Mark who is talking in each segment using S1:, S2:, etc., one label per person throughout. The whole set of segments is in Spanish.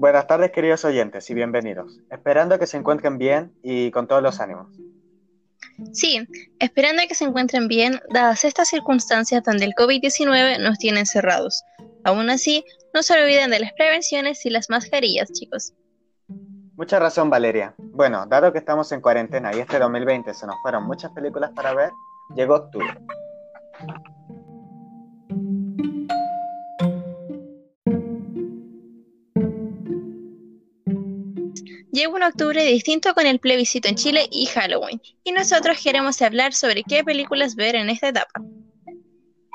S1: Buenas tardes queridos oyentes y bienvenidos. Esperando que se encuentren bien y con todos los ánimos.
S2: Sí, esperando que se encuentren bien, dadas estas circunstancias donde el COVID-19 nos tiene encerrados. Aún así, no se olviden de las prevenciones y las mascarillas, chicos.
S1: Mucha razón, Valeria. Bueno, dado que estamos en cuarentena y este 2020 se nos fueron muchas películas para ver, llegó octubre.
S2: Un octubre distinto con el plebiscito en Chile y Halloween, y nosotros queremos hablar sobre qué películas ver en esta etapa.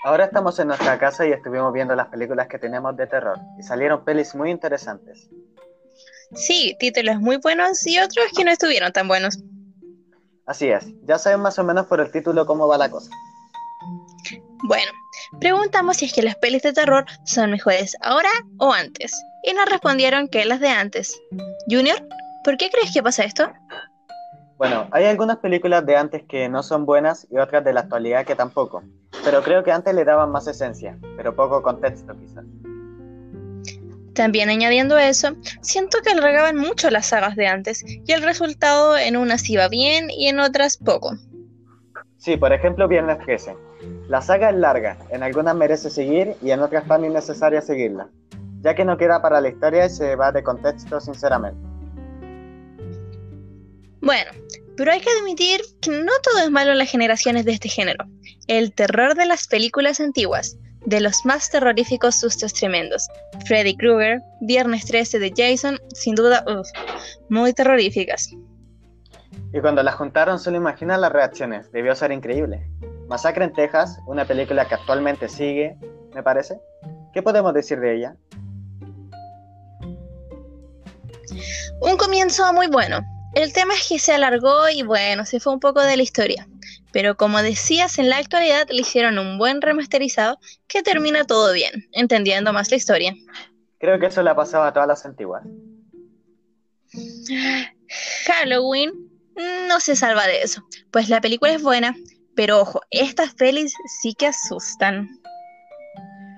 S1: Ahora estamos en nuestra casa y estuvimos viendo las películas que tenemos de terror, y salieron pelis muy interesantes.
S2: Sí, títulos muy buenos y otros que no estuvieron tan buenos.
S1: Así es, ya saben más o menos por el título cómo va la cosa.
S2: Bueno, preguntamos si es que las pelis de terror son mejores ahora o antes, y nos respondieron que las de antes. Junior, ¿por qué crees que pasa esto?
S1: Bueno, hay algunas películas de antes que no son buenas y otras de la actualidad que tampoco, pero creo que antes le daban más esencia, pero poco contexto quizás.
S2: También añadiendo eso, siento que alargaban mucho las sagas de antes y el resultado en unas iba bien y en otras poco.
S1: Sí, por ejemplo, Viernes 13. La saga es larga, en algunas merece seguir y en otras tan innecesaria seguirla, ya que no queda para la historia y se va de contexto sinceramente.
S2: Bueno, pero hay que admitir que no todo es malo en las generaciones de este género. El terror de las películas antiguas, de los más terroríficos sustos tremendos. Freddy Krueger, Viernes 13 de Jason, sin duda, muy terroríficas.
S1: Y cuando las juntaron, solo imagina las reacciones, debió ser increíble. Masacre en Texas, una película que actualmente sigue, me parece. ¿Qué podemos decir de ella?
S2: Un comienzo muy bueno. El tema es que se alargó y bueno, se fue un poco de la historia. Pero como decías, en la actualidad le hicieron un buen remasterizado que termina todo bien, entendiendo más la historia.
S1: Creo que eso le ha pasado a todas las antiguas.
S2: Halloween no se salva de eso, pues la película es buena, pero ojo, estas pelis sí que asustan.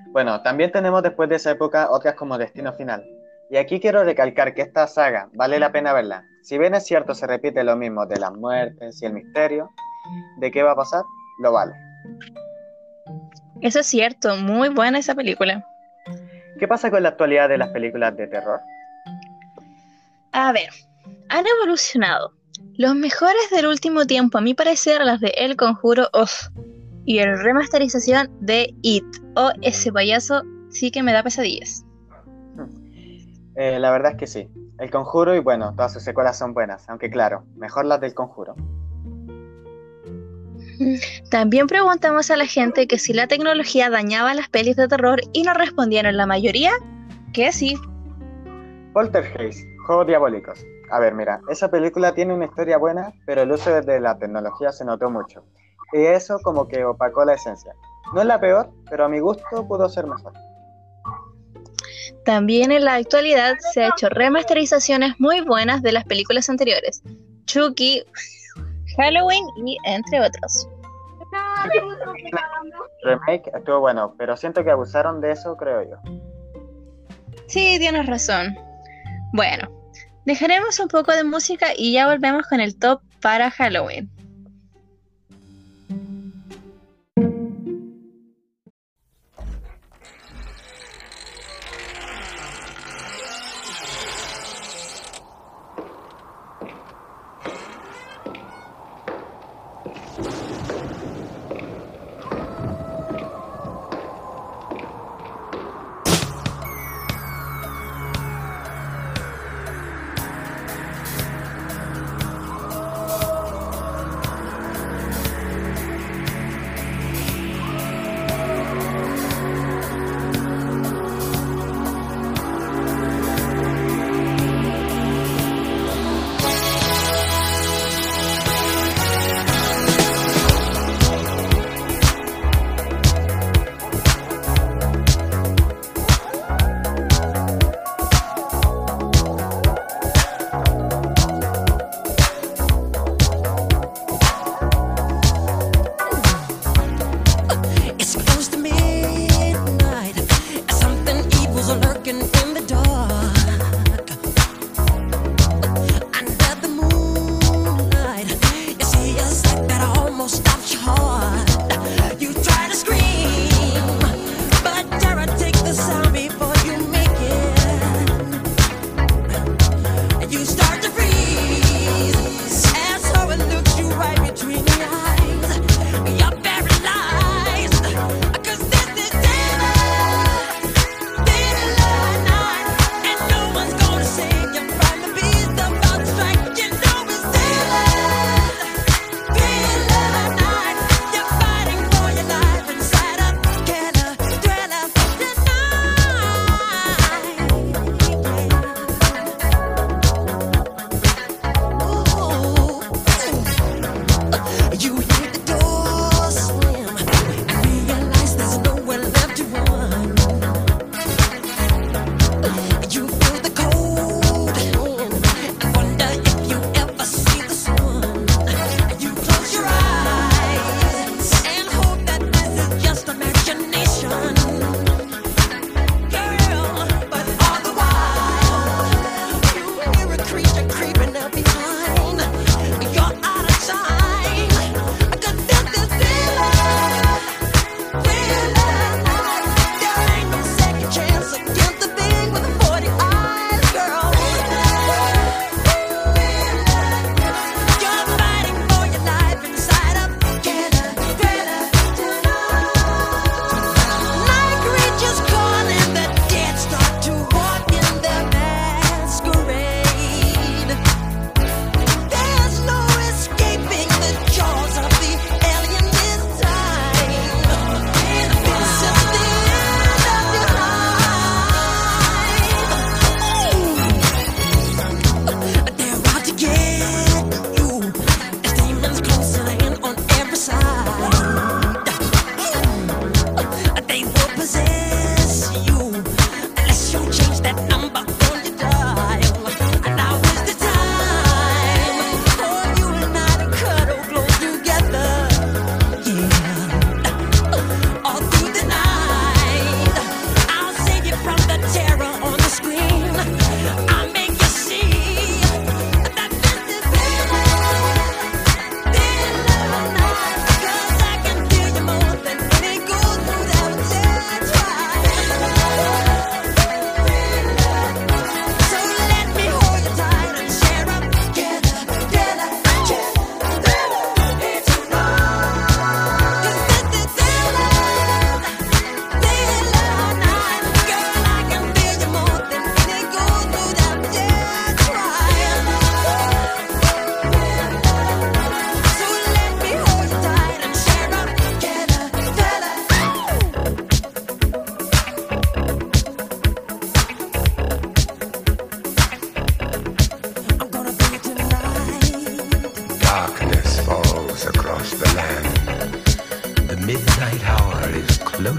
S1: Bueno, también tenemos después de esa época otras como Destino Final. Y aquí quiero recalcar que esta saga vale la pena verla. Si bien es cierto se repite lo mismo de las muertes y el misterio, de qué va a pasar, lo vale.
S2: Eso es cierto, muy buena esa película.
S1: ¿Qué pasa con la actualidad de las películas de terror?
S2: A ver, han evolucionado. Los mejores del último tiempo, a mi parecer, las de El Conjuro Off y el remasterización de It. O ese payaso sí que me da pesadillas.
S1: Eh, la verdad es que sí. El Conjuro y bueno, todas sus secuelas son buenas, aunque claro, mejor las del Conjuro.
S2: También preguntamos a la gente que si la tecnología dañaba las pelis de terror y nos respondieron la mayoría que sí.
S1: Poltergeist, Juegos Diabólicos. A ver, mira, esa película tiene una historia buena, pero el uso de la tecnología se notó mucho. Y eso como que opacó la esencia. No es la peor, pero a mi gusto pudo ser mejor.
S2: También en la actualidad se ha hecho remasterizaciones muy buenas de las películas anteriores. Chucky, Halloween y entre otros.
S1: remake estuvo bueno, pero siento que abusaron de eso, creo yo.
S2: Sí, tienes razón. Bueno, dejaremos un poco de música y ya volvemos con el top para Halloween.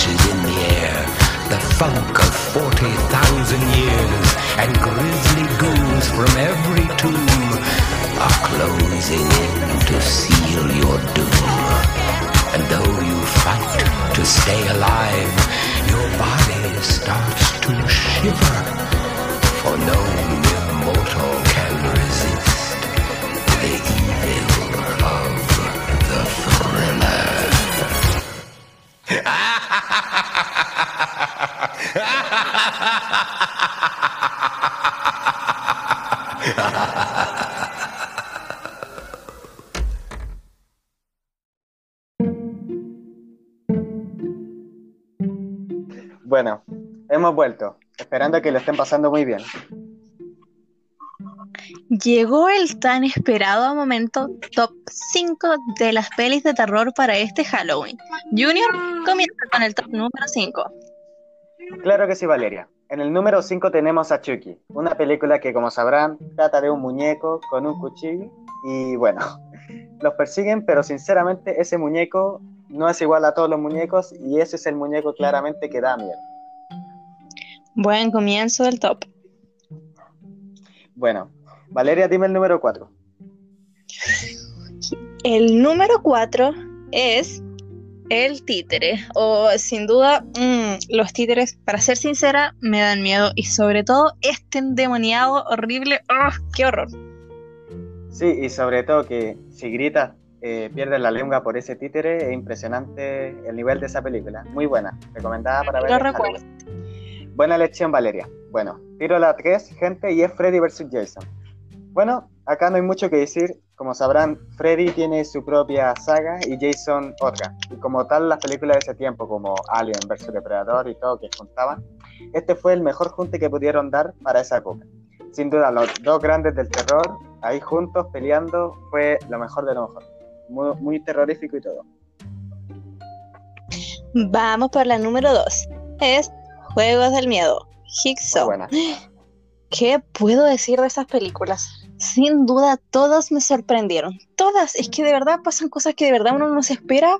S3: Stenches in the air, the funk of 40,000 years, and grisly ghouls from every tomb are closing in to seal your doom. And though you fight to stay alive,
S1: Bueno, hemos vuelto, esperando que lo estén pasando muy bien.
S2: Llegó el tan esperado momento top 5 de las pelis de terror para este Halloween. Junior comienza con el top número 5.
S1: Claro que sí, Valeria. En el número 5 tenemos a Chucky, una película que, como sabrán, trata de un muñeco con un cuchillo y bueno, los persiguen, pero sinceramente ese muñeco no es igual a todos los muñecos y ese es el muñeco claramente que da miedo.
S2: Buen comienzo del top.
S1: Bueno, Valeria, dime el número 4.
S2: El número 4 es el títere. O sin duda, mm, los títeres, para ser sincera, me dan miedo. Y sobre todo este endemoniado horrible. ¡ah! ¡Qué horror!
S1: Sí, y sobre todo que si gritas, eh, pierdes la lengua por ese títere. Es impresionante el nivel de esa película. Muy buena. Recomendada para ver.
S2: Lo recuerdo.
S1: Buena lección, Valeria. Bueno, tiro la 3, gente, y es Freddy vs. Jason. Bueno, acá no hay mucho que decir. Como sabrán, Freddy tiene su propia saga y Jason otra. Y como tal, las películas de ese tiempo, como Alien vs. Depredador y todo que juntaban, este fue el mejor junte que pudieron dar para esa época. Sin duda, los dos grandes del terror, ahí juntos, peleando, fue lo mejor de lo mejor. Muy, muy terrorífico y todo.
S2: Vamos por la número 2. Es Juegos del Miedo. Jigsaw. ¿Qué puedo decir de esas películas? Sin duda, todas me sorprendieron. Todas. Es que de verdad pasan cosas que de verdad uno no se espera.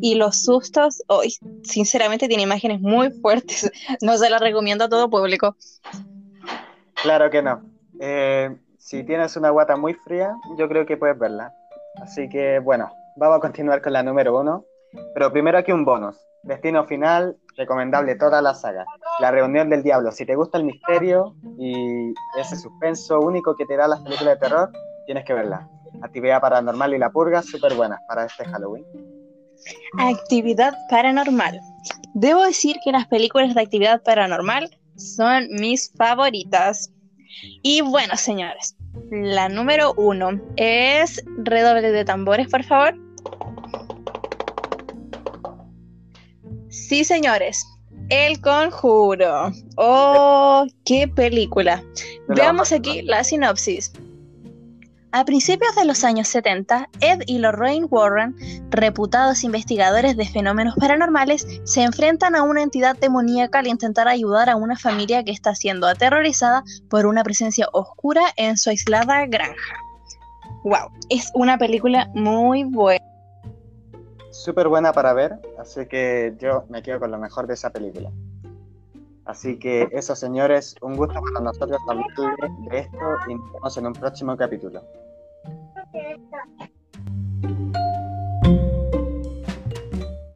S2: Y los sustos, hoy, sinceramente, tiene imágenes muy fuertes. No se las recomiendo a todo público.
S1: Claro que no. Eh, si tienes una guata muy fría, yo creo que puedes verla. Así que bueno, vamos a continuar con la número uno. Pero primero aquí un bonus. Destino final, recomendable toda la saga. La reunión del diablo. Si te gusta el misterio y ese suspenso único que te da las películas de terror, tienes que verla. Actividad paranormal y la purga, súper buenas para este Halloween.
S2: Actividad paranormal. Debo decir que las películas de actividad paranormal son mis favoritas. Y bueno, señores, la número uno es redoble de tambores, por favor. Sí, señores, El Conjuro. Oh, qué película.
S1: la
S2: Veamos aquí la sinopsis. A principios de los años 70, Ed y Lorraine Warren, reputados investigadores de fenómenos paranormales, se enfrentan a una entidad demoníaca al intentar ayudar a una familia que está siendo aterrorizada por una presencia oscura en su aislada granja. Wow, es una película muy buena.
S1: Súper buena para ver, así que yo me quedo con lo mejor de esa película. Así que eso, señores, un gusto para nosotros hablar de esto y nos vemos en un próximo capítulo.